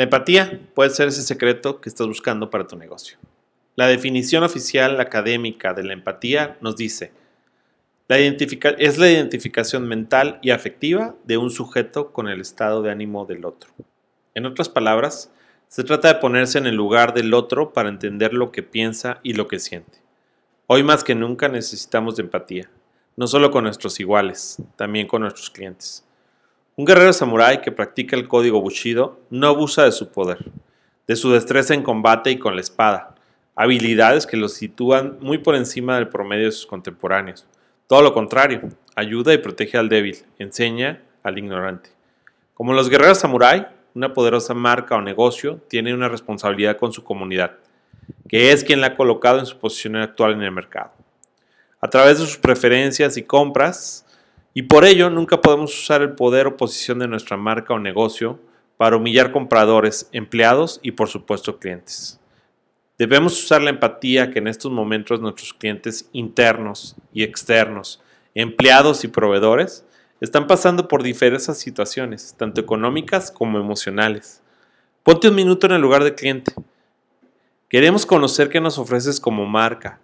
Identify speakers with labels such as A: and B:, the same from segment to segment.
A: La empatía puede ser ese secreto que estás buscando para tu negocio. La definición oficial académica de la empatía nos dice, la es la identificación mental y afectiva de un sujeto con el estado de ánimo del otro. En otras palabras, se trata de ponerse en el lugar del otro para entender lo que piensa y lo que siente. Hoy más que nunca necesitamos empatía, no solo con nuestros iguales, también con nuestros clientes. Un guerrero samurái que practica el código Bushido no abusa de su poder, de su destreza en combate y con la espada, habilidades que lo sitúan muy por encima del promedio de sus contemporáneos. Todo lo contrario, ayuda y protege al débil, enseña al ignorante. Como los guerreros samurái, una poderosa marca o negocio tiene una responsabilidad con su comunidad, que es quien la ha colocado en su posición actual en el mercado. A través de sus preferencias y compras, y por ello nunca podemos usar el poder o posición de nuestra marca o negocio para humillar compradores, empleados y por supuesto clientes. Debemos usar la empatía que en estos momentos nuestros clientes internos y externos, empleados y proveedores, están pasando por diversas situaciones, tanto económicas como emocionales. Ponte un minuto en el lugar del cliente. Queremos conocer qué nos ofreces como marca.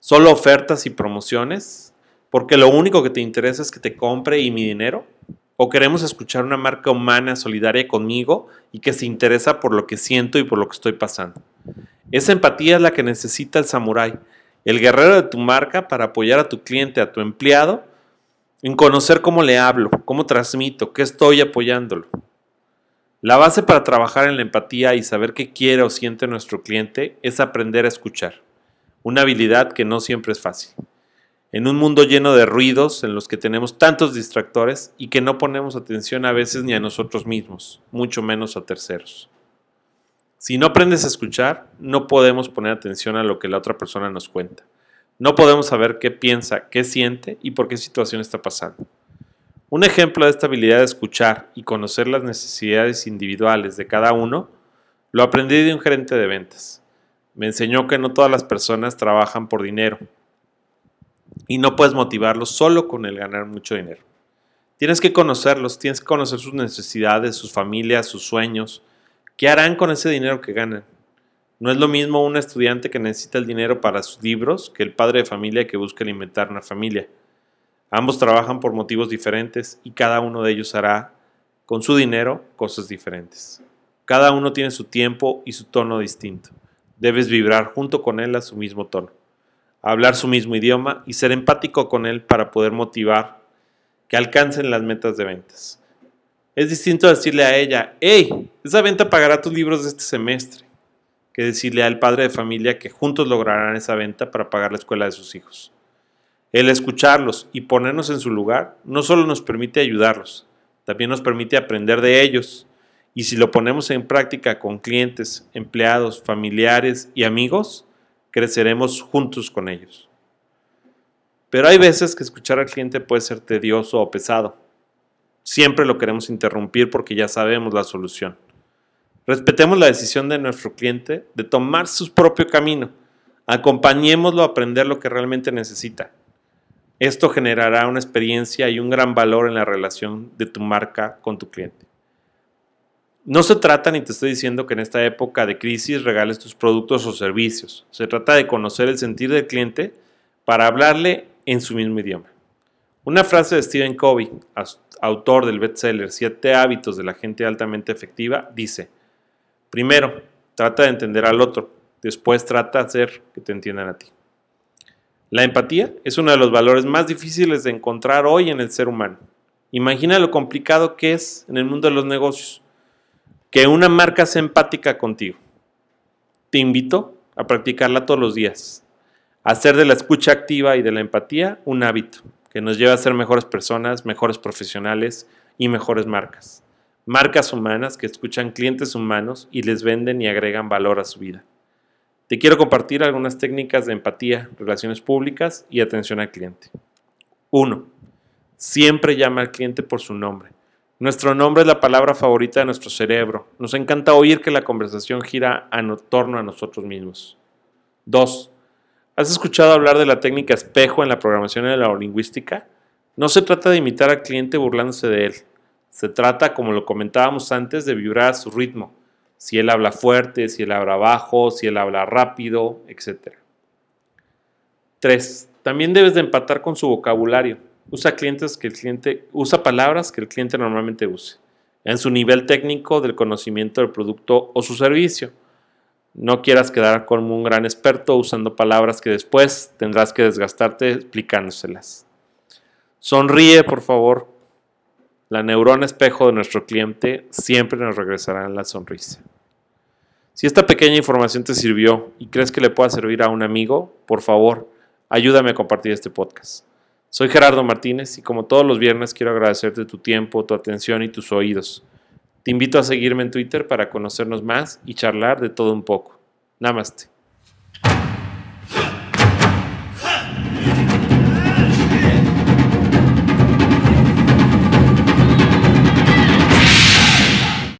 A: ¿Solo ofertas y promociones? ¿Porque lo único que te interesa es que te compre y mi dinero? ¿O queremos escuchar una marca humana solidaria conmigo y que se interesa por lo que siento y por lo que estoy pasando? Esa empatía es la que necesita el samurái, el guerrero de tu marca para apoyar a tu cliente, a tu empleado en conocer cómo le hablo, cómo transmito, qué estoy apoyándolo. La base para trabajar en la empatía y saber qué quiere o siente nuestro cliente es aprender a escuchar, una habilidad que no siempre es fácil. En un mundo lleno de ruidos en los que tenemos tantos distractores y que no ponemos atención a veces ni a nosotros mismos, mucho menos a terceros. Si no aprendes a escuchar, no podemos poner atención a lo que la otra persona nos cuenta. No podemos saber qué piensa, qué siente y por qué situación está pasando. Un ejemplo de esta habilidad de escuchar y conocer las necesidades individuales de cada uno lo aprendí de un gerente de ventas. Me enseñó que no todas las personas trabajan por dinero y no puedes motivarlos solo con el ganar mucho dinero. Tienes que conocerlos, tienes que conocer sus necesidades, sus familias, sus sueños, qué harán con ese dinero que ganan. No es lo mismo un estudiante que necesita el dinero para sus libros que el padre de familia que busca alimentar una familia. Ambos trabajan por motivos diferentes y cada uno de ellos hará con su dinero cosas diferentes. Cada uno tiene su tiempo y su tono distinto. Debes vibrar junto con él a su mismo tono, hablar su mismo idioma y ser empático con él para poder motivar que alcancen las metas de ventas. Es distinto decirle a ella, hey, esa venta pagará tus libros este semestre que decirle al padre de familia que juntos lograrán esa venta para pagar la escuela de sus hijos. El escucharlos y ponernos en su lugar no solo nos permite ayudarlos, también nos permite aprender de ellos. Y si lo ponemos en práctica con clientes, empleados, familiares y amigos, creceremos juntos con ellos. Pero hay veces que escuchar al cliente puede ser tedioso o pesado. Siempre lo queremos interrumpir porque ya sabemos la solución. Respetemos la decisión de nuestro cliente de tomar su propio camino. Acompañémoslo a aprender lo que realmente necesita. Esto generará una experiencia y un gran valor en la relación de tu marca con tu cliente. No se trata, ni te estoy diciendo que en esta época de crisis regales tus productos o servicios. Se trata de conocer el sentir del cliente para hablarle en su mismo idioma. Una frase de Stephen Covey, autor del bestseller Siete hábitos de la gente altamente efectiva, dice, Primero, trata de entender al otro. Después trata de hacer que te entiendan a ti. La empatía es uno de los valores más difíciles de encontrar hoy en el ser humano. Imagina lo complicado que es en el mundo de los negocios. Que una marca sea empática contigo. Te invito a practicarla todos los días. Hacer de la escucha activa y de la empatía un hábito que nos lleva a ser mejores personas, mejores profesionales y mejores marcas marcas humanas que escuchan clientes humanos y les venden y agregan valor a su vida. Te quiero compartir algunas técnicas de empatía, relaciones públicas y atención al cliente. 1. Siempre llama al cliente por su nombre. Nuestro nombre es la palabra favorita de nuestro cerebro. Nos encanta oír que la conversación gira en torno a nosotros mismos. 2. ¿Has escuchado hablar de la técnica espejo en la programación de la lingüística? No se trata de imitar al cliente burlándose de él. Se trata, como lo comentábamos antes, de vibrar a su ritmo, Si él habla fuerte, si él habla bajo, si él habla rápido, etc. 3. También debes de empatar con su vocabulario. Usa, palabras que el cliente normalmente use, en su nivel técnico del conocimiento del producto o su servicio. No quieras quedar como un gran experto usando palabras que después tendrás que desgastarte explicándoselas. Sonríe, por favor. La neurona espejo de nuestro cliente siempre nos regresará en la sonrisa. Si esta pequeña información te sirvió y crees que le pueda servir a un amigo, por favor, ayúdame a compartir este podcast. Soy Gerardo Martínez y como todos los viernes quiero agradecerte tu tiempo, tu atención y tus oídos. Te invito a seguirme en Twitter para conocernos más y charlar de todo un poco. Namaste.